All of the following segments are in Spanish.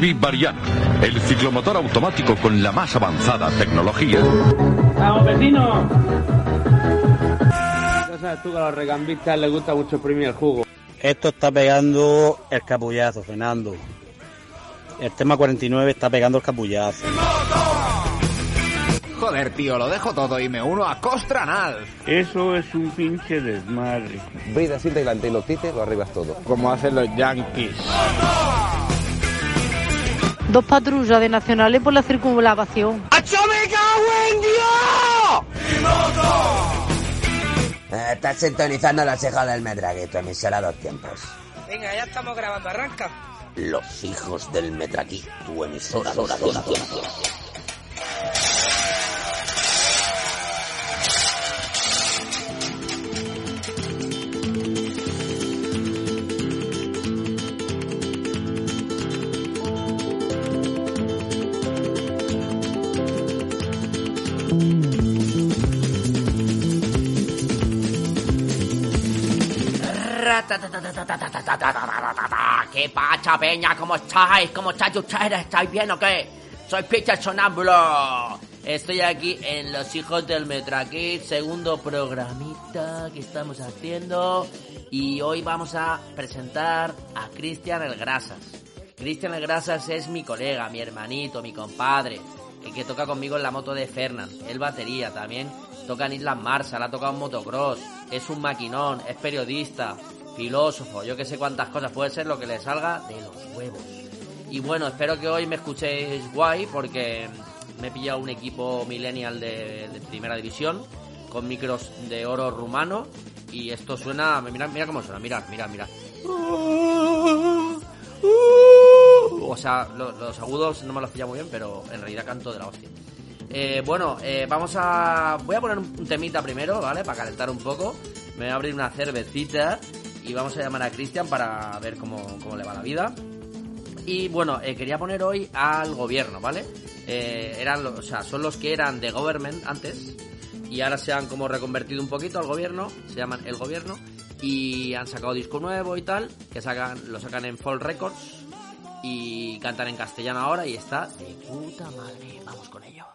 Derby Variant, el ciclomotor automático con la más avanzada tecnología. ¡Vamos, vecino! Ya sabes tú que a los recambistas les gusta mucho exprimir el jugo. Esto está pegando el capullazo, Fernando. El tema 49 está pegando el capullazo. Joder, tío, lo dejo todo y me uno a Costranal. Eso es un pinche desmadre. Brida, siente delante y los tites, lo arribas todo. Como hacen los yankees. Dos patrullas de nacionales por la circunvalación. Eh, estás sintonizando la ceja del Medraguito, emisora dos tiempos. Venga, ya estamos grabando, arranca. Los hijos del Medraquí, tu emisora dos tiempos. ¿Qué pacha, peña? ¿Cómo estáis? ¿Cómo estáis ustedes? ¿Estáis bien o qué? Soy Peter Sonámbulo. Estoy aquí en Los Hijos del Metraquit, segundo programita que estamos haciendo. Y hoy vamos a presentar a Cristian El Grasas. Cristian El Grasas es mi colega, mi hermanito, mi compadre, el que toca conmigo en la moto de Fernand. Él batería también, toca en Islas Marshall, ha tocado en motocross, es un maquinón, es periodista, filósofo, yo que sé cuántas cosas, puede ser lo que le salga de los huevos. Y bueno, espero que hoy me escuchéis guay porque me he pillado un equipo millennial de, primera división con micros de oro rumano y esto suena, mira, mira cómo suena, mira, mira, mira. O sea, lo- los agudos no me los pilla muy bien, pero en realidad canto de la hostia. Eh, bueno, eh, vamos a. Voy a poner un temita primero, ¿vale? Para calentar un poco. Me voy a abrir una cervecita y vamos a llamar a Cristian para ver cómo, cómo le va la vida. Y bueno, eh, quería poner hoy al gobierno, ¿vale? Eh, eran, o sea, son los que eran de government antes y ahora se han como reconvertido un poquito al gobierno, se llaman el gobierno y han sacado disco nuevo y tal, que sacan, lo sacan en Fall Records y cantan en castellano ahora y está de puta madre. Vamos con ello.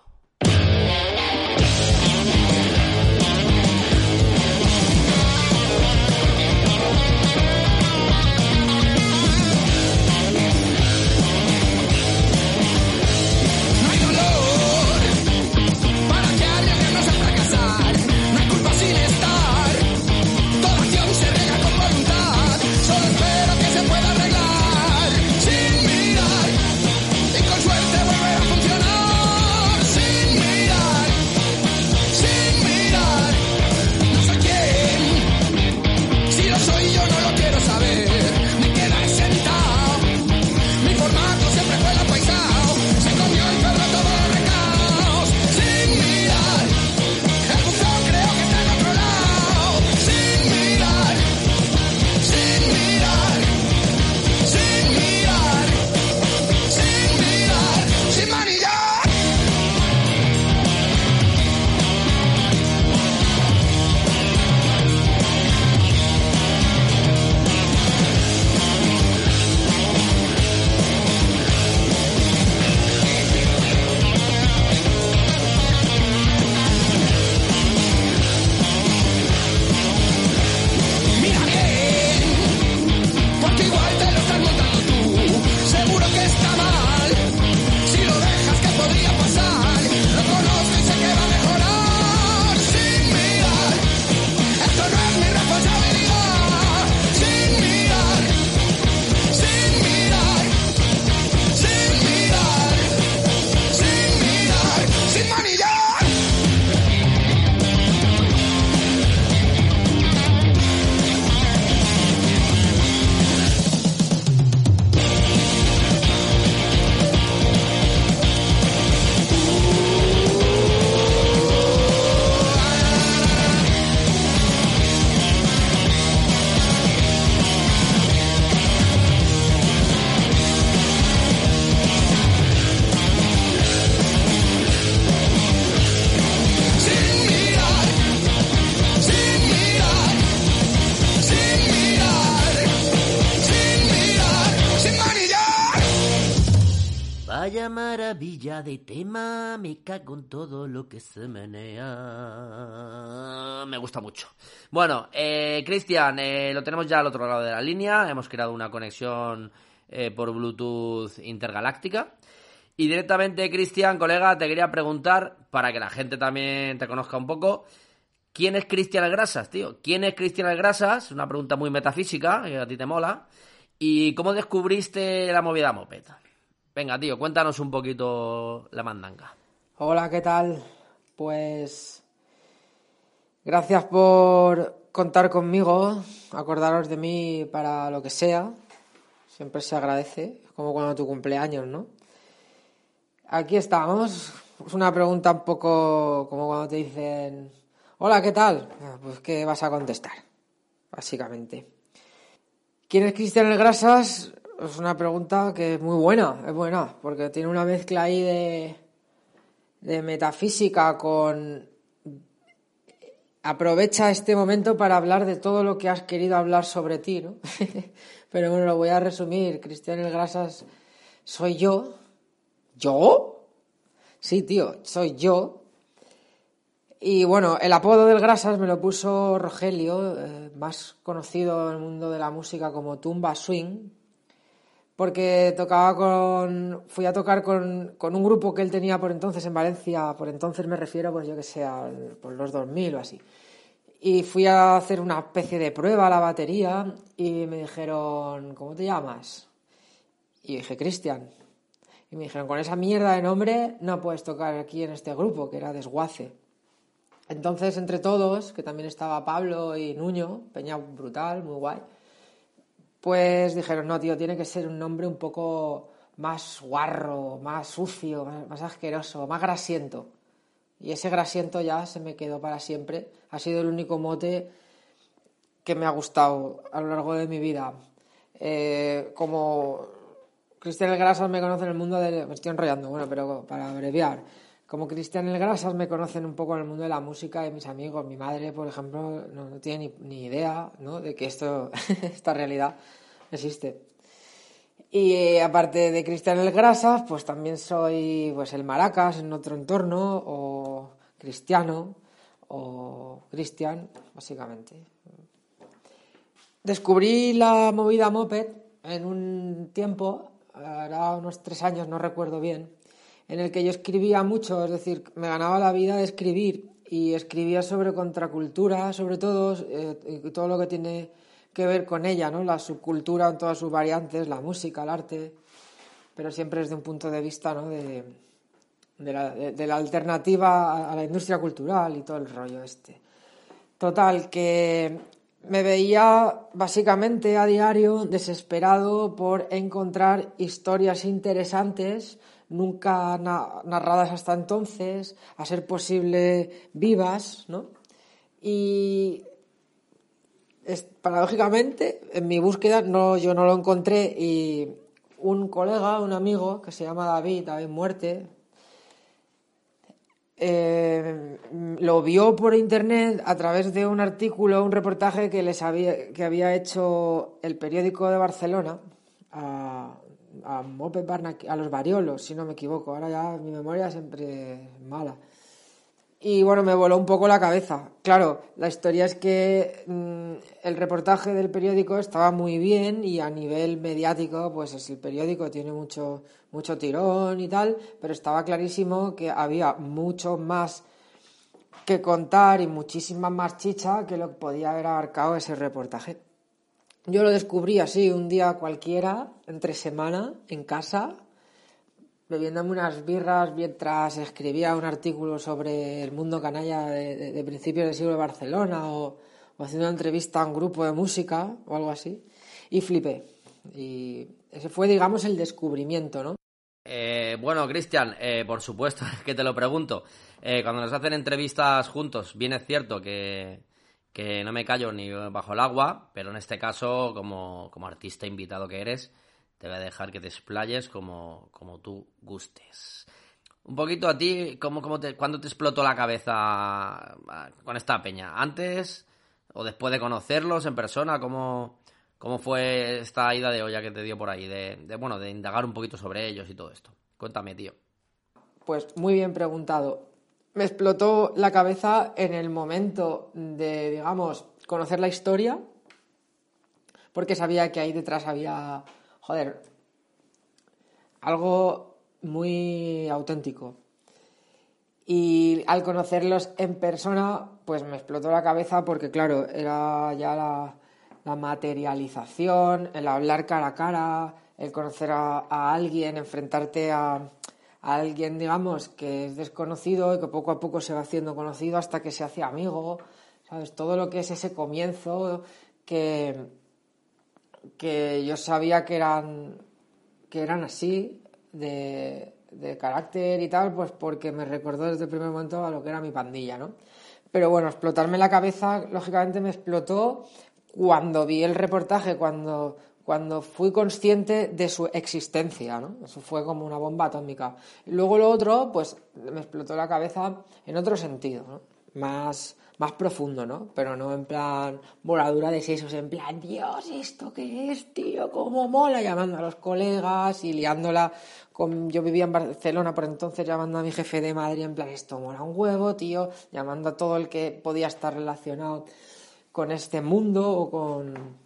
De tema, me cago en todo lo que se menea. Me gusta mucho. Bueno, eh, Cristian, eh, lo tenemos ya al otro lado de la línea. Hemos creado una conexión eh, por Bluetooth intergaláctica. Y directamente, Cristian, colega, te quería preguntar, para que la gente también te conozca un poco, ¿quién es Cristian Grasas, tío? ¿Quién es Cristian Grasas? Una pregunta muy metafísica, que a ti te mola. ¿Y cómo descubriste la movida moped? Venga, tío, cuéntanos un poquito la mandanga. Hola, ¿qué tal? Pues gracias por contar conmigo, acordaros de mí para lo que sea. Siempre se agradece, como cuando tu cumpleaños, ¿no? Aquí estamos. Es una pregunta un poco como cuando te dicen, hola, ¿qué tal? Pues ¿qué vas a contestar? Básicamente. ¿Quién es Cristian el Grasas? Es una pregunta que es muy buena, es buena, porque tiene una mezcla ahí de, de metafísica con... Aprovecha este momento para hablar de todo lo que has querido hablar sobre ti, ¿no? Pero bueno, lo voy a resumir. Cristian el Grasas soy yo. ¿Yo? Sí, tío, soy yo. Y bueno, el apodo del Grasas me lo puso Rogelio, eh, más conocido en el mundo de la música como Tumba Swing, porque tocaba con. Fui a tocar con, con, un grupo que él tenía por entonces en Valencia, por entonces me refiero, pues yo que sé, por los 2000 o así. Y fui a hacer una especie de prueba a la batería y me dijeron, ¿cómo te llamas? Y dije, Cristian. Y me dijeron, con esa mierda de nombre no puedes tocar aquí en este grupo, que era Desguace. Entonces, entre todos, que también estaba Pablo y Nuño, Peña brutal, muy guay, pues dijeron, no, tío, tiene que ser un nombre un poco más guarro, más sucio, más, asqueroso, más grasiento. Y ese grasiento ya se me quedó para siempre. Ha sido el único mote que me ha gustado a lo largo de mi vida. Eh, como Cristian el me conoce en el mundo del... Me estoy enrollando, bueno, pero para abreviar. Como Cristian el Grasas me conocen un poco en el mundo de la música y mis amigos. Mi madre, por ejemplo, no, tiene ni, idea de que esto, esta realidad existe. Y eh, aparte de Cristian el Grasas, pues también soy pues el Maracas en otro entorno, o Cristiano, o Cristian, básicamente. Descubrí la movida moped en un tiempo, era unos tres años, no recuerdo bien, en el que yo escribía mucho, es decir, me ganaba la vida de escribir y escribía sobre contracultura, sobre todo, eh, todo lo que tiene que ver con ella, ¿no? La subcultura en todas sus variantes, la música, el arte, pero siempre desde un punto de vista, ¿no? De, de, la, de, de la, alternativa a la industria cultural y todo el rollo este. Total, que me veía básicamente a diario desesperado por encontrar historias interesantes, nunca na narradas hasta entonces, a ser posible vivas, ¿no? Y paradójicamente, en mi búsqueda no, yo no lo encontré y un colega, un amigo que se llama David, David Muerte, eh, lo vio por internet a través de un artículo, un reportaje que les había, que había hecho el periódico de Barcelona a, a, Moped a los Variolos, si no me equivoco. Ahora ya mi memoria siempre es mala. Y bueno, me voló un poco la cabeza. Claro, la historia es que mmm, el reportaje del periódico estaba muy bien y a nivel mediático, pues es el periódico tiene mucho, mucho tirón y tal, pero estaba clarísimo que había mucho más que contar y muchísima más chicha que lo que podía haber abarcado ese reportaje. Yo lo descubrí así un día cualquiera, entre semana, en casa, bebiéndome unas birras mientras escribía un artículo sobre el mundo canalla de, principios del siglo de Barcelona o, o, haciendo una entrevista a un grupo de música o algo así y flipé. Y ese fue, digamos, el descubrimiento, ¿no? Eh, bueno, Cristian, eh, por supuesto que te lo pregunto. Eh, cuando nos hacen entrevistas juntos, bien es cierto que, que no me callo ni bajo el agua, pero en este caso, como, como artista invitado que eres, te voy a dejar que te explayes como, como tú gustes. Un poquito a ti, ¿cómo, cómo te, ¿cuándo te explotó la cabeza con esta peña? ¿Antes o después de conocerlos en persona? ¿Cómo, cómo fue esta ida de olla que te dio por ahí? De, bueno, de indagar un poquito sobre ellos y todo esto. Cuéntame, tío. Pues muy bien preguntado. Me explotó la cabeza en el momento de, digamos, conocer la historia, porque sabía que ahí detrás había, joder, algo muy auténtico. Y al conocerlos en persona, pues me explotó la cabeza porque, claro, era ya la, materialización, el hablar cara a cara, el conocer a alguien, enfrentarte a, alguien, digamos, que es desconocido y que poco a poco se va haciendo conocido hasta que se hace amigo, ¿sabes? Todo lo que es ese comienzo que, que yo sabía que eran, que eran así, de, de carácter y tal, pues porque me recordó desde el primer momento a lo que era mi pandilla, ¿no? Pero bueno, explotarme la cabeza, lógicamente me explotó cuando vi el reportaje, cuando, cuando fui consciente de su existencia, ¿no? Eso fue como una bomba atómica. Luego lo otro, pues me explotó la cabeza en otro sentido, ¿no? Más, más profundo, ¿no? Pero no en plan voladura de sesos, en plan, Dios, ¿esto qué es, tío? ¿Cómo mola? Llamando a los colegas y liándola con... Yo vivía en Barcelona por entonces llamando a mi jefe de Madrid en plan, esto mola un huevo, tío, llamando a todo el que podía estar relacionado con este mundo o con,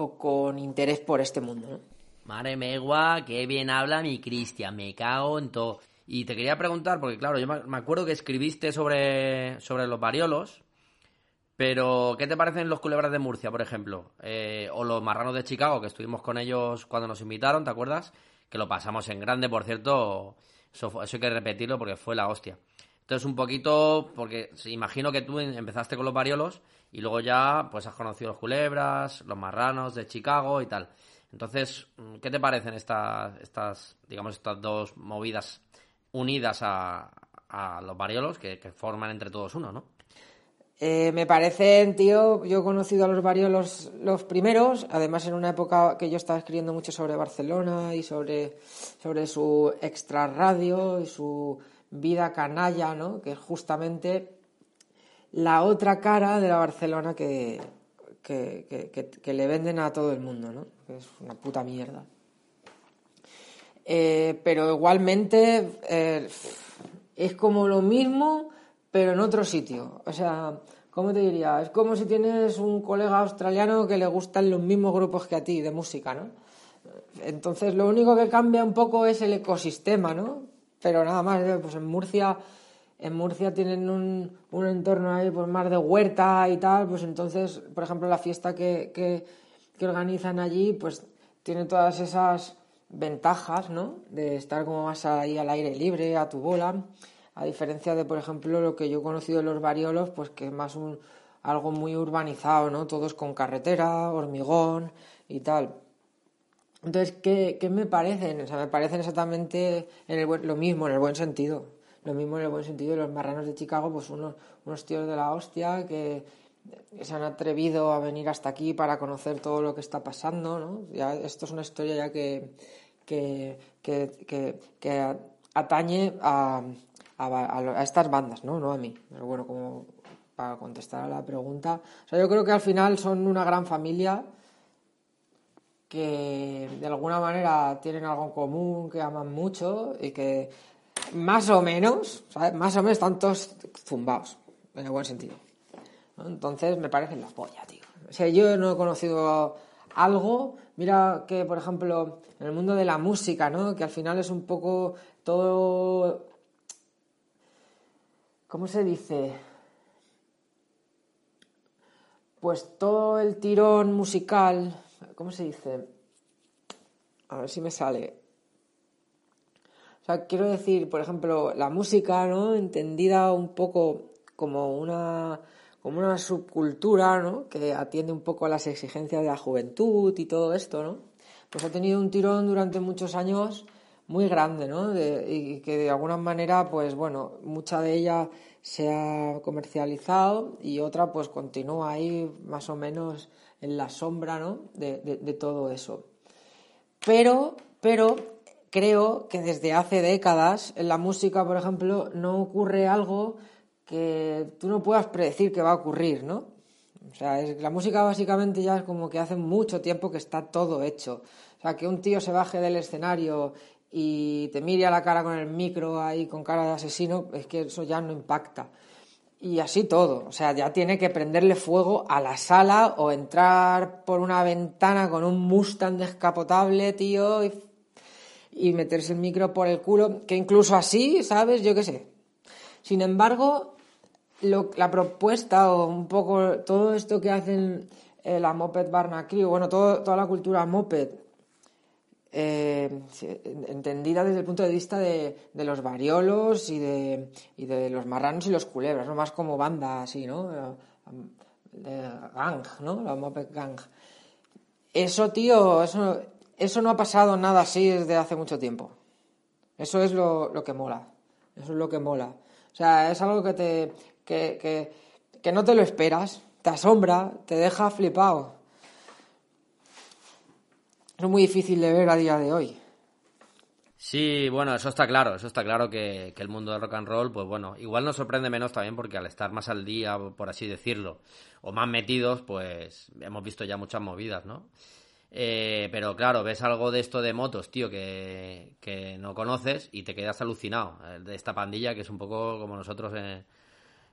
o con interés por este mundo, ¿no? Madre megua, qué bien habla mi Cristian, me cago en todo. Y te quería preguntar, porque claro, yo me acuerdo que escribiste sobre, sobre los variolos, pero ¿qué te parecen los culebras de Murcia, por ejemplo? Eh, o los marranos de Chicago, que estuvimos con ellos cuando nos invitaron, ¿te acuerdas? Que lo pasamos en grande, por cierto, eso, eso hay que repetirlo porque fue la hostia. Entonces, un poquito, porque imagino que tú empezaste con los variolos y luego ya pues has conocido los culebras, los marranos de Chicago y tal. Entonces, ¿qué te parecen estas, estas digamos, estas dos movidas unidas a, a los variolos que, que, forman entre todos uno, ¿no? Eh, me parecen, tío, yo he conocido a los variolos los primeros, además en una época que yo estaba escribiendo mucho sobre Barcelona y sobre, sobre su extra radio y su vida canalla, ¿no? Que es justamente la otra cara de la Barcelona que, que, que, le venden a todo el mundo, ¿no? Que es una puta mierda. Eh, pero igualmente eh, es como lo mismo, pero en otro sitio. O sea, ¿cómo te diría? Es como si tienes un colega australiano que le gustan los mismos grupos que a ti de música, ¿no? Entonces, lo único que cambia un poco es el ecosistema, ¿no? Pero nada más, ¿eh? pues en Murcia, en Murcia tienen un, un entorno ahí pues más de huerta y tal, pues entonces, por ejemplo, la fiesta que, que, que organizan allí, pues tiene todas esas ventajas, ¿no? De estar como más ahí al aire libre, a tu bola, a diferencia de, por ejemplo, lo que yo he conocido de los variolos, pues que es más un, algo muy urbanizado, ¿no? Todos con carretera, hormigón y tal. Entonces, ¿qué, qué me parecen? O sea, me parecen exactamente en el buen, lo mismo, en el buen sentido. Lo mismo en el buen sentido. Los marranos de Chicago, pues unos, unos tíos de la hostia que se han atrevido a venir hasta aquí para conocer todo lo que está pasando, ¿no? Ya, esto es una historia ya que, que, que, que, atañe a, a, a, estas bandas, ¿no? No a mí. Pero bueno, como para contestar a la pregunta. O sea, yo creo que al final son una gran familia que de alguna manera tienen algo en común, que aman mucho y que más o menos, ¿sabes? Más o menos están todos zumbados, en el buen sentido. Entonces me parecen las pollas, tío. O sea, yo no he conocido algo, mira que, por ejemplo, en el mundo de la música, ¿no? Que al final es un poco todo... ¿Cómo se dice? Pues todo el tirón musical, ¿cómo se dice? A ver si me sale. O sea, quiero decir, por ejemplo, la música, ¿no? Entendida un poco como una como una subcultura, ¿no? Que atiende un poco a las exigencias de la juventud y todo esto, ¿no? Pues ha tenido un tirón durante muchos años muy grande, ¿no? Y que de alguna manera, pues bueno, mucha de ella se ha comercializado y otra pues continúa ahí más o menos en la sombra, ¿no? De, de, de todo eso. Pero, pero creo que desde hace décadas en la música, por ejemplo, no ocurre algo que tú no puedas predecir que va a ocurrir, ¿no? O sea, es, la música básicamente ya es como que hace mucho tiempo que está todo hecho. O sea, que un tío se baje del escenario y te mire a la cara con el micro ahí con cara de asesino, es que eso ya no impacta. Y así todo, o sea, ya tiene que prenderle fuego a la sala o entrar por una ventana con un Mustang descapotable, tío, y, meterse el micro por el culo, que incluso así, ¿sabes? Yo qué sé. Sin embargo, la propuesta o un poco todo esto que hacen eh, la Moped Barna Crew, bueno, toda la cultura Moped, eh, entendida desde el punto de vista de, los variolos y de, los marranos y los culebras, no más como banda así, ¿no? Eh, gang, ¿no? La Moped Gang. Eso, tío, eso, eso no ha pasado nada así desde hace mucho tiempo. Eso es lo, lo que mola. Eso es lo que mola. O sea, es algo que te. que, que, que no te lo esperas, te asombra, te deja flipado. Es muy difícil de ver a día de hoy. Sí, bueno, eso está claro, eso está claro que, el mundo del rock and roll, pues bueno, igual nos sorprende menos también porque al estar más al día, por así decirlo, o más metidos, pues hemos visto ya muchas movidas, ¿no? Eh, pero claro, ves algo de esto de motos, tío, que, que no conoces y te quedas alucinado de esta pandilla que es un poco como nosotros en,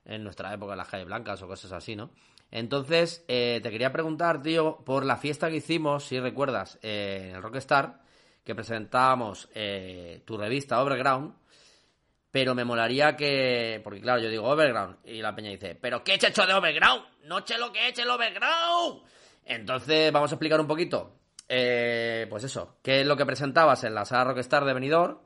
en nuestra época, las calles blancas o cosas así, ¿no? Entonces, eh, te quería preguntar, tío, por la fiesta que hicimos, si recuerdas, eh, en el Rockstar, que presentábamos eh, tu revista Overground, pero me molaría que, porque claro, yo digo Overground y la peña dice, pero ¿qué he hecho de Overground? No sé lo que he hecho el Overground. Entonces, vamos a explicar un poquito, eh, pues eso, qué es lo que presentabas en la sala Rockstar de Benidorm,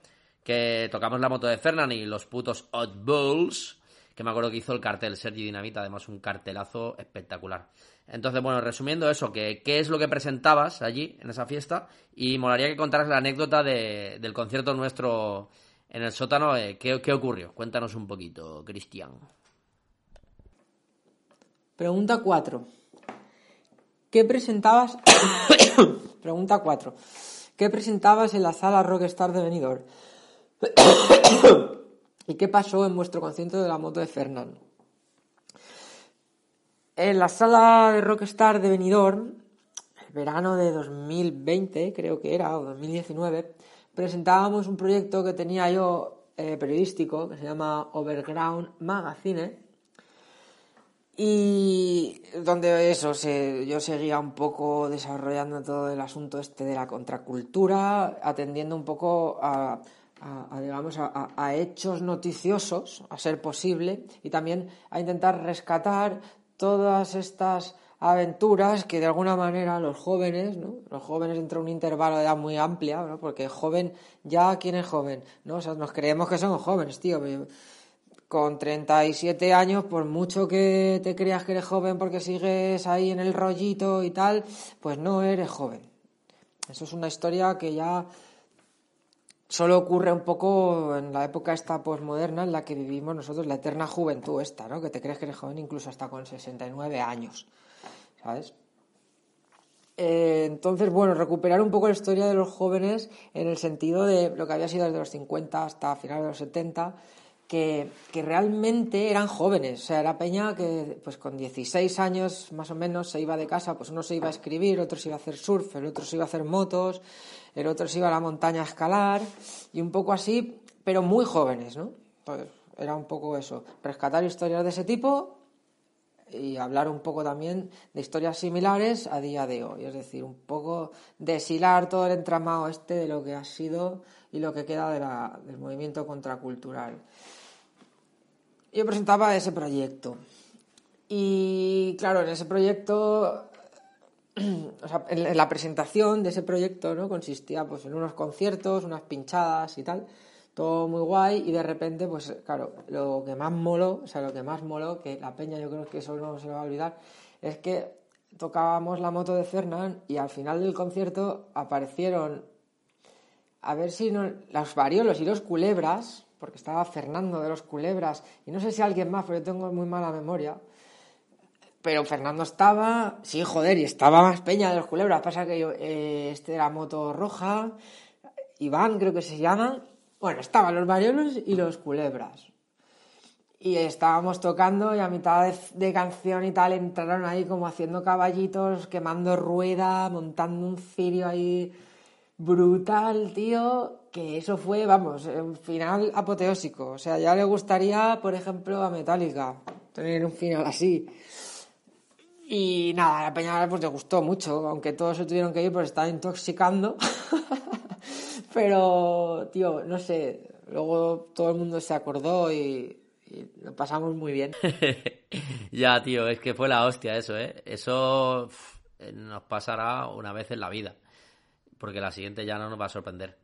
que tocamos la moto de Fernand y los putos Oddballs, que me acuerdo que hizo el cartel Sergi Dinamita, además un cartelazo espectacular. Entonces, bueno, resumiendo eso, qué es lo que presentabas allí en esa fiesta y molaría que contaras la anécdota de- del concierto nuestro en el sótano. eh, ¿qué, qué ocurrió? Cuéntanos un poquito, Cristian. Pregunta 4. ¿Qué presentabas? Pregunta 4. ¿Qué presentabas en la sala Rockstar de Benidorm? ¿Y qué pasó en vuestro concierto de la moto de Fernand? En la sala de Rockstar de Benidorm, el verano de 2020, creo que era, o 2019, presentábamos un proyecto que tenía yo eh, periodístico, que se llama Overground Magazine, y donde eso, yo seguía un poco desarrollando todo el asunto este de la contracultura, atendiendo un poco a, a- digamos, a hechos noticiosos, a ser posible, y también a intentar rescatar todas estas aventuras que de alguna manera los jóvenes, ¿no? Los jóvenes entre un intervalo de edad muy amplia, ¿no? Porque joven, ya quién es joven, ¿no? O sea, nos creemos que somos jóvenes, tío. pero Con 37 años, por mucho que te creas que eres joven porque sigues ahí en el rollito y tal, pues no eres joven. Eso es una historia que ya solo ocurre un poco en la época esta posmoderna en la que vivimos nosotros, la eterna juventud esta, ¿no? Que te crees que eres joven incluso hasta con 69 años, ¿sabes? Eh, entonces, bueno, recuperar un poco la historia de los jóvenes en el sentido de lo que había sido desde los 50 hasta finales de los 70, que, realmente eran jóvenes. O sea, era Peña que pues con 16 años más o menos se iba de casa, pues uno se iba a escribir, otro se iba a hacer surf, el otro se iba a hacer motos, el otro se iba a la montaña a escalar, y un poco así, pero muy jóvenes, ¿no? Pues era un poco eso, rescatar historias de ese tipo y hablar un poco también de historias similares a día de hoy, es decir, un poco deshilar todo el entramado este de lo que ha sido y lo que queda de la- del movimiento contracultural. Yo presentaba ese proyecto y claro, en ese proyecto, o sea, en la presentación de ese proyecto, ¿no? Consistía pues en unos conciertos, unas pinchadas y tal, todo muy guay y de repente, pues claro, lo que más moló, o sea, lo que más moló, que la peña yo creo que eso no se lo va a olvidar, es que tocábamos la moto de Fernán y al final del concierto aparecieron, a ver si no, los variolos y los culebras, porque estaba Fernando de los culebras y no sé si alguien más, pero yo tengo muy mala memoria. Pero Fernando estaba, sí, joder, y estaba más peña de los culebras. Pasa que yo, eh, este era moto roja, Iván creo que se llama. Bueno, estaban los variolos y los culebras. Y estábamos tocando y a mitad de, de canción y tal entraron ahí como haciendo caballitos, quemando rueda, montando un cirio ahí brutal, tío. Que eso fue, vamos, un final apoteósico. O sea, ya le gustaría, por ejemplo, a Metallica tener un final así. Y nada, a la Peña pues le gustó mucho, aunque todos se tuvieron que ir porque estaba intoxicando. Pero, tío, no sé, luego todo el mundo se acordó y, y lo pasamos muy bien. ya, tío, es que fue la hostia eso, ¿eh? Eso nos pasará una vez en la vida, porque la siguiente ya no nos va a sorprender.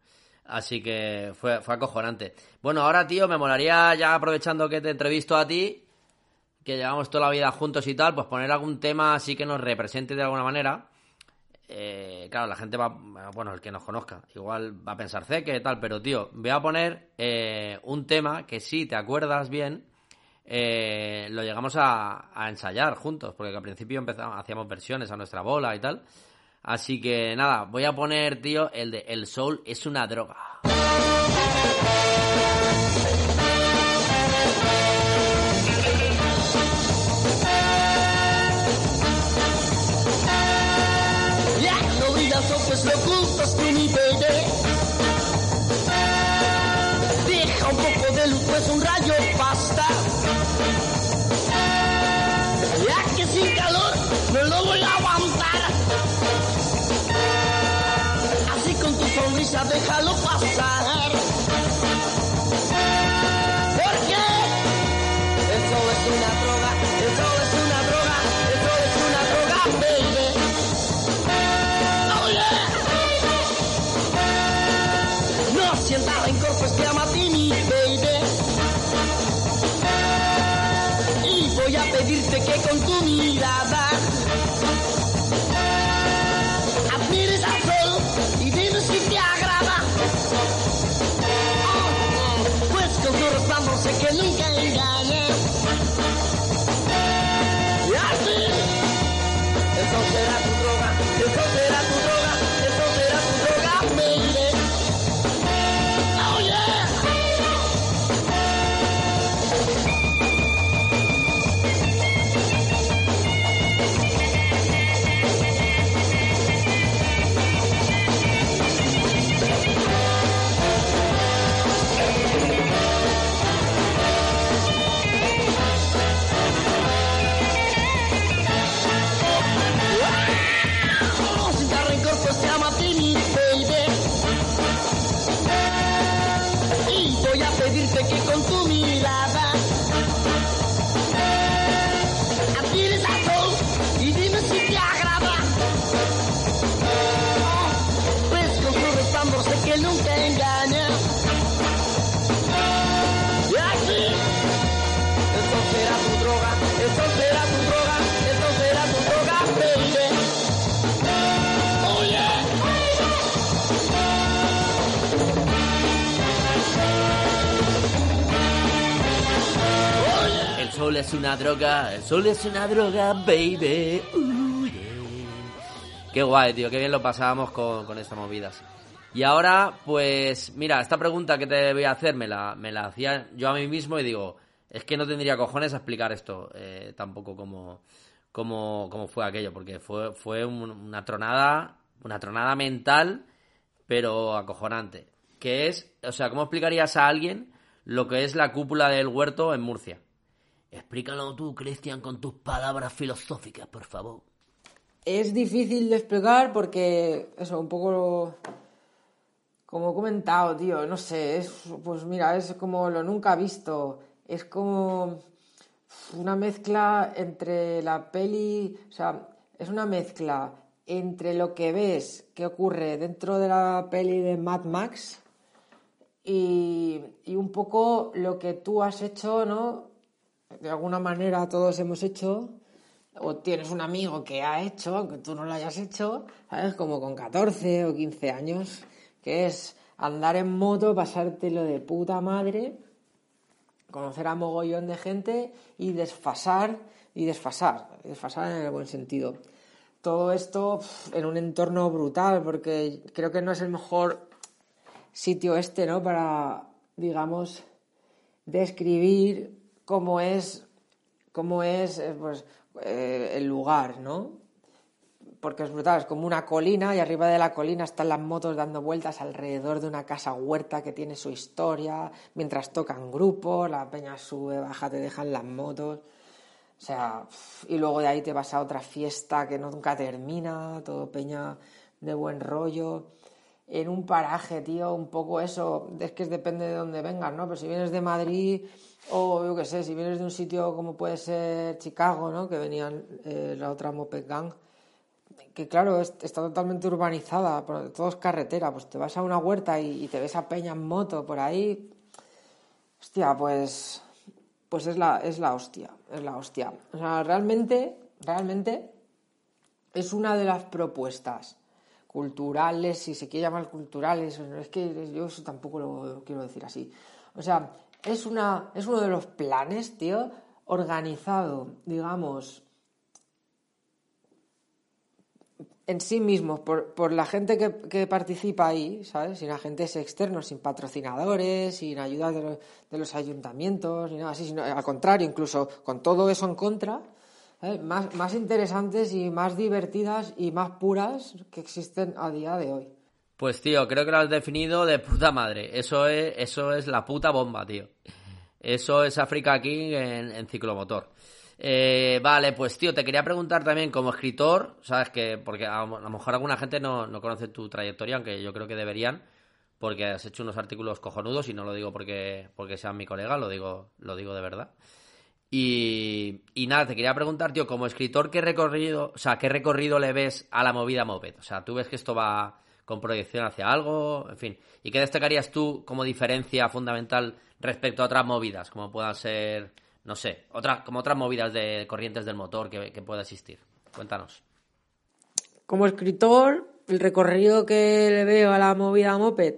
Así que fue, fue acojonante. Bueno, ahora, tío, me molaría, ya aprovechando que te entrevisto a ti, que llevamos toda la vida juntos y tal, pues poner algún tema así que nos represente de alguna manera. Eh, claro, la gente va, bueno, el que nos conozca, igual va a pensar sé que tal, pero tío, voy a poner eh, un tema que si te acuerdas bien, eh, lo llegamos a, a, ensayar juntos, porque al principio empezamos, hacíamos versiones a nuestra bola y tal. Así que nada, voy a poner, tío, el de El Soul es una droga. Sonrisa déjalo pasar. Porque el sol es una droga, el sol es una droga, el sol es una droga, baby. Oh yeah. No sienta rencor, pues te ama a ti, baby. Y voy a pedirte que con tu mirada es una droga, el sol es una droga, baby. Uh. Qué guay, tío, qué bien lo pasábamos con, con estas movidas. Y ahora, pues, mira, esta pregunta que te voy a hacer me la, me la hacía yo a mí mismo y digo, es que no tendría cojones a explicar esto eh, tampoco como, como, como fue aquello, porque fue, fue un- una tronada, una tronada mental, pero acojonante. Que es, o sea, ¿cómo explicarías a alguien lo que es la cúpula del huerto en Murcia? Explícalo tú, Cristian, con tus palabras filosóficas, por favor. Es difícil de explicar porque, eso, un poco como he comentado, tío, no sé, es, pues mira, es como lo nunca visto, es como una mezcla entre la peli, o sea, es una mezcla entre lo que ves que ocurre dentro de la peli de Mad Max y un poco lo que tú has hecho, ¿no? De alguna manera todos hemos hecho, o tienes un amigo que ha hecho, aunque tú no lo hayas hecho, ¿sabes? Como con 14 o 15 años, que es andar en moto, pasártelo de puta madre, conocer a mogollón de gente y desfasar, y desfasar, desfasar en el buen sentido. Todo esto en un entorno brutal, porque creo que no es el mejor sitio este, ¿no? Para, digamos, describir cómo es, cómo es eh, pues, eh, el lugar, ¿no? porque es brutal, es como una colina y arriba de la colina están las motos dando vueltas alrededor de una casa huerta que tiene su historia, mientras tocan grupos, la peña sube, baja, te dejan las motos. O sea, y luego de ahí te vas a otra fiesta que nunca termina, todo peña de buen rollo. En un paraje, tío, un poco eso, es que depende de dónde vengas, ¿no? Pero si vienes de Madrid o yo qué sé, si vienes de un sitio como puede ser Chicago, ¿no? Que venían eh, la otra Moped Gang, que claro, es- está totalmente urbanizada, por- todo es carretera, pues te vas a una huerta y, te ves a peña en moto por ahí, hostia, pues, pues es la, es la hostia, es la hostia. O sea, realmente, realmente es una de las propuestas culturales, si se quiere llamar culturales, es que yo eso tampoco lo quiero decir así. O sea, es, una, es uno de los planes, tío, organizado, digamos, en sí mismo, por, por la gente que, que participa ahí, ¿sabes? Sin agentes externos, sin patrocinadores, sin ayuda de, los- ayuntamientos, ni nada así, sino al contrario, incluso con todo eso en contra, ¿sabes? Más, más interesantes y más divertidas y más puras que existen a día de hoy. Pues tío, creo que lo has definido de puta madre. Eso es, eso es la puta bomba, tío. Eso es Africa King en, ciclomotor. Eh, vale, pues tío, te quería preguntar también como escritor, sabes que, porque a, lo mejor alguna gente no, no conoce tu trayectoria, aunque yo creo que deberían, porque has hecho unos artículos cojonudos y no lo digo porque, porque sean mi colega, lo digo, lo digo de verdad. Y, y nada, te quería preguntar, tío, como escritor, ¿qué recorrido, o sea, qué recorrido le ves a la movida Moped? O sea, ¿tú ves que esto va con proyección hacia algo? En fin. ¿Y qué destacarías tú como diferencia fundamental respecto a otras movidas, como puedan ser, no sé, otras, como otras movidas de corrientes del motor que, pueda existir? Cuéntanos. Como escritor, el recorrido que le veo a la movida moped,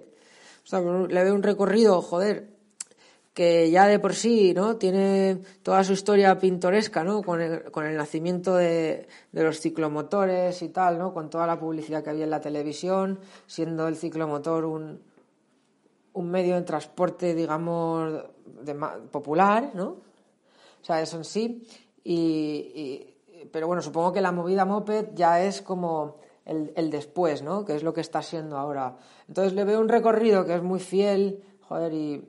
o sea, le veo un recorrido, joder, que ya de por sí, ¿no? Tiene toda su historia pintoresca, ¿no? Con el, con el nacimiento de, de los ciclomotores y tal, ¿no? Con toda la publicidad que había en la televisión, siendo el ciclomotor un, un medio de transporte, digamos, de popular, ¿no? O sea, eso en sí. Y, pero bueno, supongo que la movida moped ya es como el, el después, ¿no? Que es lo que está siendo ahora. Entonces le veo un recorrido que es muy fiel, joder, y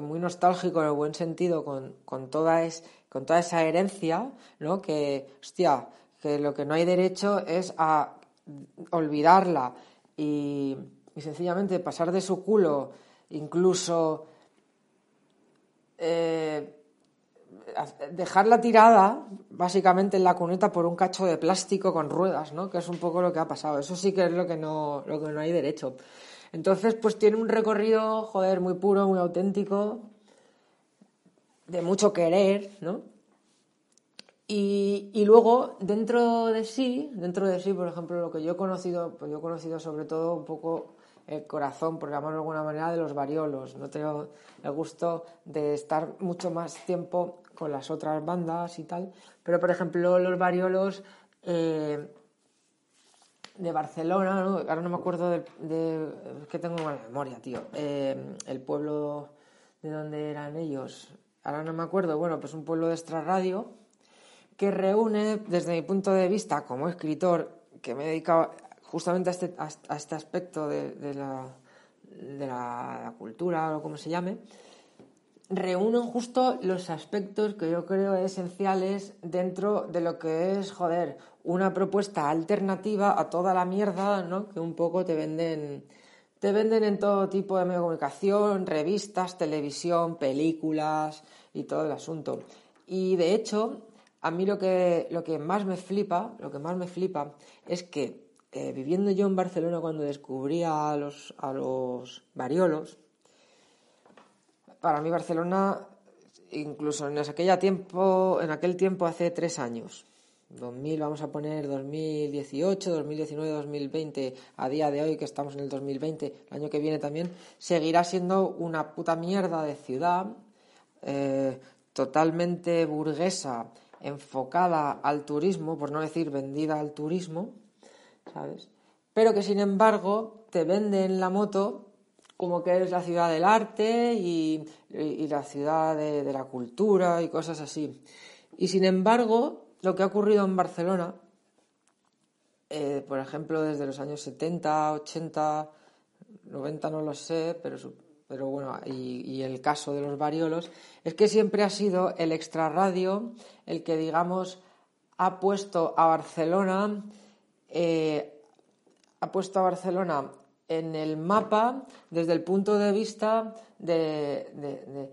muy nostálgico en el buen sentido con, con, toda es, con toda esa herencia, ¿no? Que, hostia, que lo que no hay derecho es a olvidarla y, y sencillamente pasar de su culo, incluso eh, dejarla tirada básicamente en la cuneta por un cacho de plástico con ruedas, ¿no? Que es un poco lo que ha pasado. Eso sí que es lo que no, lo que no hay derecho. Entonces, pues tiene un recorrido, joder, muy puro, muy auténtico, de mucho querer, ¿no? Y, y luego, dentro de sí, dentro de sí, por ejemplo, lo que yo he conocido, pues yo he conocido sobre todo un poco el corazón, por llamarlo de alguna manera, de los variolos. No tengo el gusto de estar mucho más tiempo con las otras bandas y tal, pero por ejemplo, los variolos eh, de Barcelona, ¿no? ahora no me acuerdo de, de es que tengo mala memoria, tío, Eh, el pueblo de donde eran ellos, ahora no me acuerdo, bueno, pues un pueblo de extrarradio que reúne, desde mi punto de vista como escritor, que me he dedicado justamente a este, a, este aspecto de, de, la, de la, la cultura o como se llame, reúnen justo los aspectos que yo creo esenciales dentro de lo que es, joder, una propuesta alternativa a toda la mierda, ¿no? Que un poco te venden, te venden en todo tipo de medio de comunicación, revistas, televisión, películas y todo el asunto. Y de hecho, a mí lo que, lo que más me flipa, lo que más me flipa es que viviendo yo en Barcelona cuando descubrí a los, a los variolos, para mí Barcelona, incluso en aquella tiempo, en aquel tiempo hace tres años, 2000, vamos a poner 2018, 2019, 2020, a día de hoy que estamos en el 2020, el año que viene también, seguirá siendo una puta mierda de ciudad, eh, totalmente burguesa, enfocada al turismo, por no decir vendida al turismo, ¿sabes? Pero que sin embargo te venden la moto como que es la ciudad del arte y, la ciudad de, la cultura y cosas así. Y sin embargo, lo que ha ocurrido en Barcelona eh, por ejemplo, desde los años 70, 80, 90 no lo sé, pero, bueno, y, el caso de los variolos, es que siempre ha sido el extrarradio el que, digamos, ha puesto a Barcelona, eh, ha puesto a Barcelona en el mapa desde el punto de vista de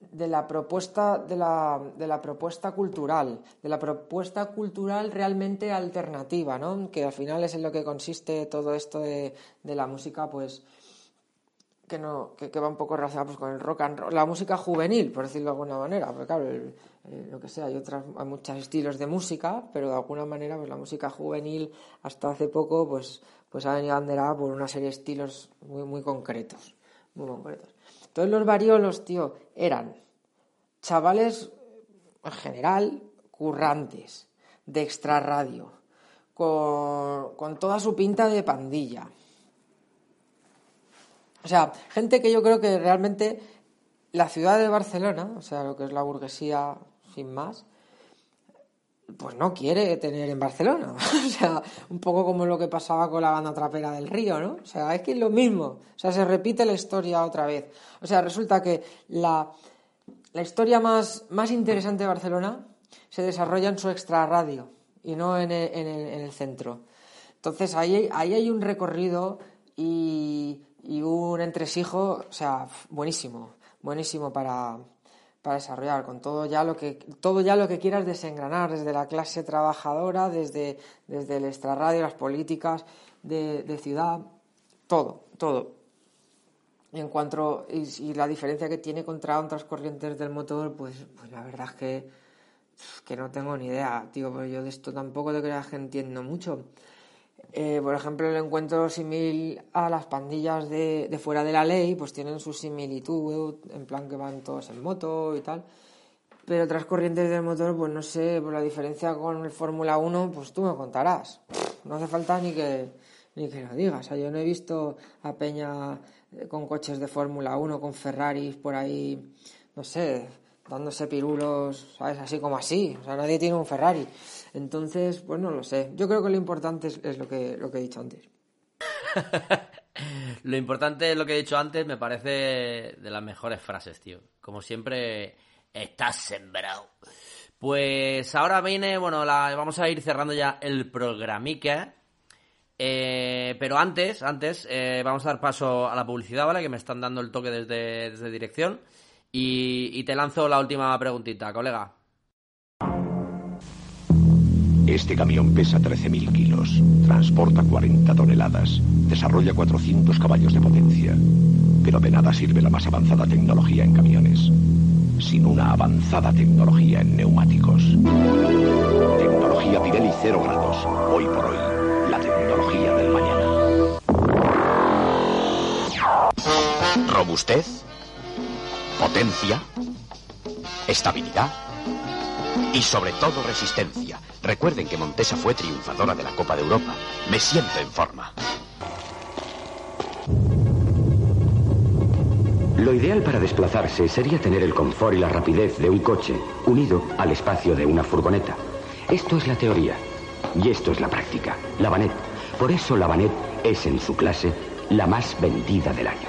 de la propuesta de la, de la, propuesta cultural, de la propuesta cultural realmente alternativa, ¿no? Que al final es en lo que consiste todo esto de, de la música, pues que no que, que va un poco relacionado pues, con el rock and roll, la música juvenil, por decirlo de alguna manera, porque claro, lo que sea, hay otras hay muchos estilos de música, pero de alguna manera pues la música juvenil hasta hace poco pues pues ha venido banderada por una serie de estilos muy muy concretos, muy concretos. Entonces los variolos, tío, eran chavales en general currantes, de extrarradio, con, con toda su pinta de pandilla. O sea, gente que yo creo que realmente la ciudad de Barcelona, o sea, lo que es la burguesía sin más, pues no quiere tener en Barcelona. o sea, un poco como lo que pasaba con la banda trapera del río, ¿no? O sea, es que es lo mismo. O sea, se repite la historia otra vez. O sea, resulta que la, la historia más, más interesante de Barcelona se desarrolla en su extrarradio y no en el, en el, en el centro. Entonces, ahí, ahí hay un recorrido y, y un entresijo, o sea, buenísimo, buenísimo para, para desarrollar con todo ya lo que todo ya lo que quieras desengranar desde la clase trabajadora desde, desde el extrarradio las políticas de, de ciudad todo todo. Y en cuanto y, la diferencia que tiene contra otras corrientes del motor pues pues la verdad es que que no tengo ni idea tío pero yo de esto tampoco te creas que entiendo mucho eh, por ejemplo, el encuentro simil a las pandillas de, fuera de la ley, pues tienen su similitud, en plan que van todos en moto y tal. Pero otras corrientes del motor, pues no sé, por la diferencia con el Fórmula 1, pues tú me contarás. No hace falta ni que, ni que lo digas. Yo no he visto a Peña con coches de Fórmula 1, con Ferraris por ahí, no sé, dándose pirulos, ¿sabes? Así como así. O sea, nadie tiene un Ferrari. Entonces, pues no lo sé. Yo creo que lo importante es, lo, que, lo que he dicho antes. lo importante es lo que he dicho antes, me parece de las mejores frases, tío. Como siempre, estás sembrado. Pues ahora viene, bueno, la, vamos a ir cerrando ya el programica. Eh, pero antes, antes, eh, vamos a dar paso a la publicidad, ¿vale? Que me están dando el toque desde, desde dirección. Y, y te lanzo la última preguntita, colega. Este camión pesa 13.000 kilos, transporta 40 toneladas, desarrolla 400 caballos de potencia. Pero de nada sirve la más avanzada tecnología en camiones, sin una avanzada tecnología en neumáticos. Tecnología Pirelli 0 grados, hoy por hoy, la tecnología del mañana. Robustez, potencia, estabilidad y sobre todo resistencia. Recuerden que Montesa fue triunfadora de la Copa de Europa. Me siento en forma. Lo ideal para desplazarse sería tener el confort y la rapidez de un coche unido al espacio de una furgoneta. Esto es la teoría y esto es la práctica. La Banet. Por eso la Banet es en su clase la más vendida del año.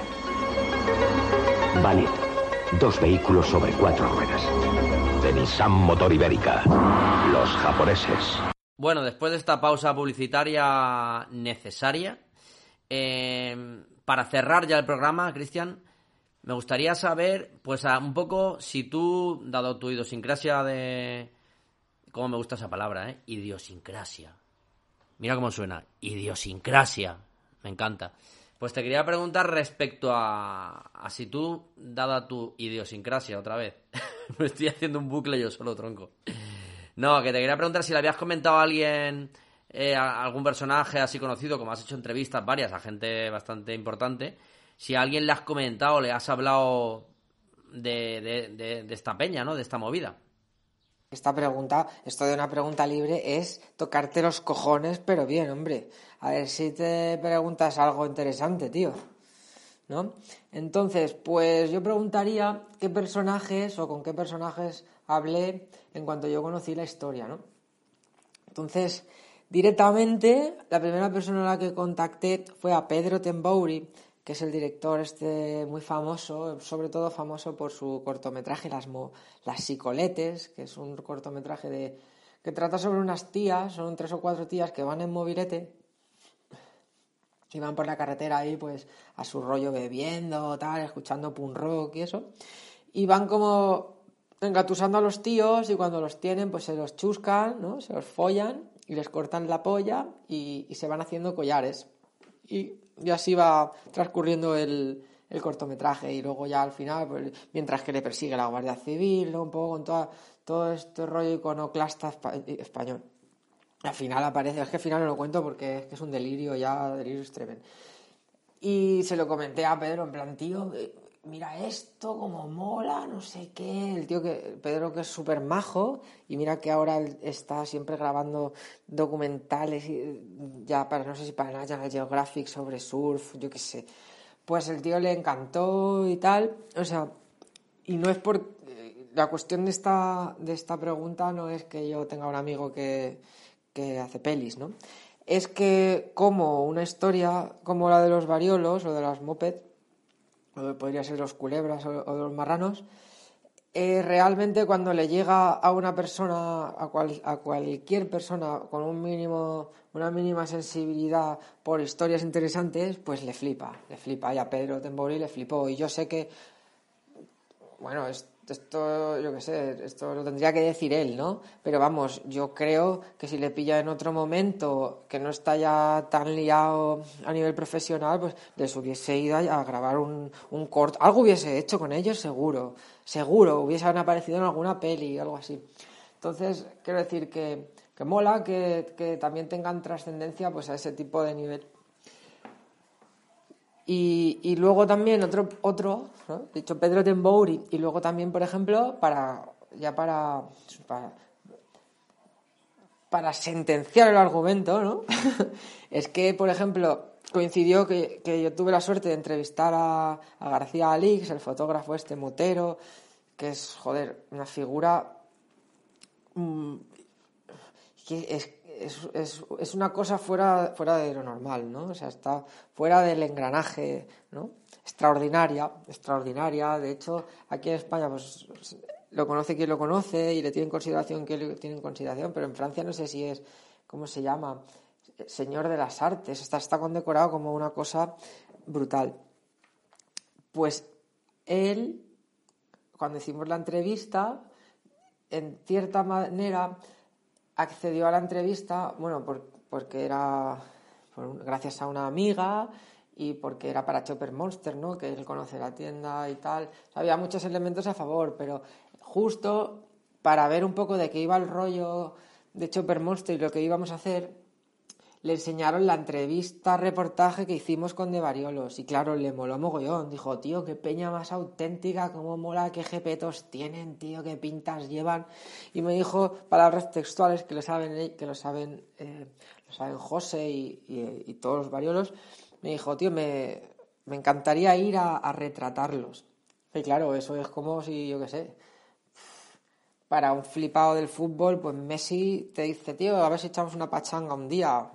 Banet. Dos vehículos sobre cuatro ruedas de Nissan Motor Ibérica. Los japoneses. Bueno, después de esta pausa publicitaria necesaria, eh, para cerrar ya el programa, Cristian, me gustaría saber, pues, un poco si tú, dado tu idiosincrasia de. ¿Cómo me gusta esa palabra, eh? Idiosincrasia. Mira cómo suena. Idiosincrasia. Me encanta. Pues te quería preguntar respecto a, a si tú, dada tu idiosincrasia otra vez, me estoy haciendo un bucle yo solo, tronco. No, que te quería preguntar si le habías comentado a alguien, eh, a algún personaje así conocido, como has hecho entrevistas varias a gente bastante importante, si a alguien le has comentado, le has hablado de, esta peña, ¿no? De esta movida. Esta pregunta, esto de una pregunta libre, es tocarte los cojones, pero bien, hombre. A ver si te preguntas algo interesante, tío. ¿No? Entonces, pues yo preguntaría qué personajes o con qué personajes hablé en cuanto yo conocí la historia, ¿no? Entonces, Directamente, la primera persona a la que contacté fue a Pedro Tembouri, que es el director este muy famoso, sobre todo famoso por su cortometraje Las, Mo- Las Psicoletes, que es un cortometraje de, que trata sobre unas tías, son tres o cuatro tías que van en mobilete y van por la carretera ahí pues a su rollo bebiendo, tal, escuchando punk rock y eso. Y van como engatusando a los tíos y cuando los tienen pues se los chuscan, ¿no? Se los follan y les cortan la polla y, se van haciendo collares. Y, así va transcurriendo el, el cortometraje y luego ya al final, pues, mientras que le persigue la Guardia Civil, un poco con toda, todo este rollo iconoclasta espa- español. Al final aparece, es que al final no lo cuento porque es que es un delirio ya, delirio extremo. Y se lo comenté a Pedro en plan, tío, eh, mira esto, como mola, no sé qué. El tío que, Pedro que es súper majo y mira que ahora está siempre grabando documentales ya para, no sé si para National Geographic sobre surf, yo qué sé. Pues el tío le encantó y tal, o sea, y no es por... eh, La cuestión de esta, de esta pregunta no es que yo tenga un amigo que, que hace pelis, ¿no? Es que como una historia como la de los variolos o de las moped, o podría ser los culebras o de los marranos, eh, realmente cuando le llega a una persona, a, cual- a cualquier persona con un mínimo, una mínima sensibilidad por historias interesantes, pues le flipa, le flipa. Y a Pedro Tembori le flipó. Y yo sé que bueno, es- esto, yo qué sé, esto lo tendría que decir él, ¿no? Pero vamos, yo creo que si le pilla en otro momento, que no está ya tan liado a nivel profesional, pues les hubiese ido a grabar un, un corto. Algo hubiese hecho con ellos, seguro. Seguro, hubiesen aparecido en alguna peli algo así. Entonces, quiero decir que, que mola que, que también tengan trascendencia pues a ese tipo de nivel. Y, luego también otro, otro ¿no? dicho Pedro Tembouri, y luego también, por ejemplo, para ya para, para, para sentenciar el argumento, ¿no? es que, por ejemplo, coincidió que, que yo tuve la suerte de entrevistar a, a García Alix, el fotógrafo este motero, que es, joder, una figura mm, que es, es, es, es una cosa fuera, fuera de lo normal, ¿no? O sea, está fuera del engranaje, ¿no? Extraordinaria, extraordinaria. De hecho, aquí en España, pues lo conoce quien lo conoce y le tiene en consideración quien le tiene en consideración, pero en Francia no sé si es, ¿cómo se llama? Señor de las Artes. Está, está condecorado como una cosa brutal. Pues él, cuando hicimos la entrevista, en cierta manera accedió a la entrevista, bueno, por- porque era gracias a una amiga y porque era para Chopper Monster, ¿no? Que él conoce la tienda y tal. Había muchos elementos a favor, pero justo para ver un poco de qué iba el rollo de Chopper Monster y lo que íbamos a hacer, le enseñaron la entrevista, reportaje que hicimos con De Variolos. Y claro, le moló mogollón. Dijo, tío, qué peña más auténtica, cómo mola, qué jepetos tienen, tío, qué pintas llevan. Y me dijo palabras textuales que lo saben, eh, que lo saben, eh, lo saben José y, y- todos los Variolos. Me dijo, tío, me, me encantaría ir a, a retratarlos. Y claro, eso es como si, yo qué sé, para un flipado del fútbol, pues Messi te dice, tío, a ver si echamos una pachanga un día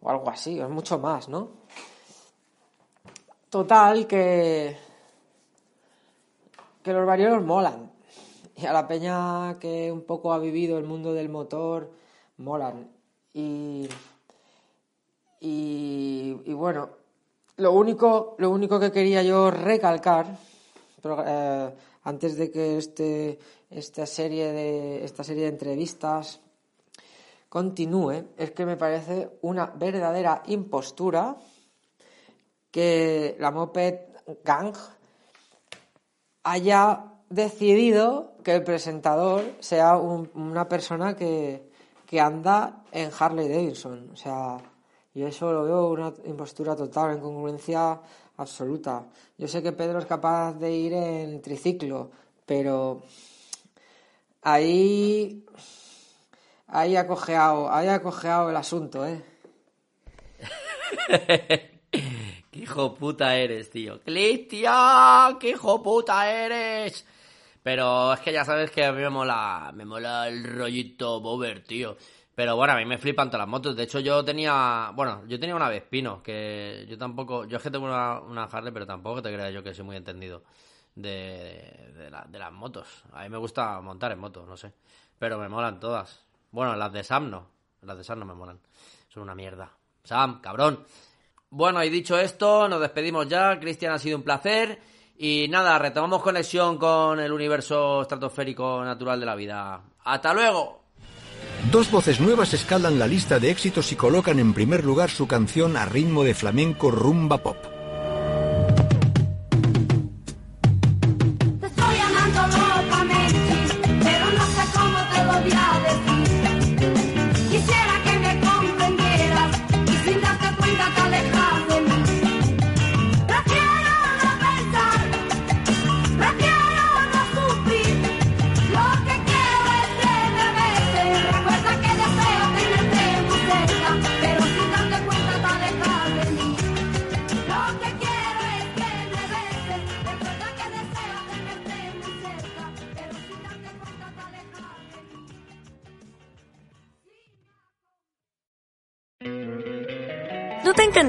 o algo así, o es mucho más, ¿no? Total, que, que los variolos molan. Y a la peña que un poco ha vivido el mundo del motor, molan. Y, y, y bueno, lo único, lo único que quería yo recalcar, eh, antes de que este, esta, serie de, esta serie de entrevistas continúe, es que me parece una verdadera impostura que la Moped Gang haya decidido que el presentador sea un- una persona que, que anda en Harley Davidson. O sea, yo eso lo veo una impostura total, incongruencia absoluta. Yo sé que Pedro es capaz de ir en triciclo, pero ahí ahí ha cojeado, ahí ha cojeado el asunto, ¿eh? ¡Qué hijo puta eres, tío! ¡Cristian! ¡Qué hijo puta eres! Pero es que ya sabes que a mí me mola, me mola el rollito bober, tío. Pero bueno, a mí me flipan todas las motos. De hecho, yo tenía. Bueno, yo tenía una Vespino, que yo tampoco. Yo es que tengo una, Harley, pero tampoco te creas yo que soy muy entendido de, de, de las motos. A mí me gusta montar en moto, no sé. Pero me molan todas. Bueno, las de Sam no. Las de Sam no me molan. Son una mierda. Sam, cabrón. Bueno, y dicho esto, nos despedimos ya. Cristian, ha sido un placer. Y nada, retomamos conexión con el universo estratosférico natural de la vida. ¡Hasta luego! Dos voces nuevas escalan la lista de éxitos y colocan en primer lugar su canción a ritmo de flamenco rumba pop.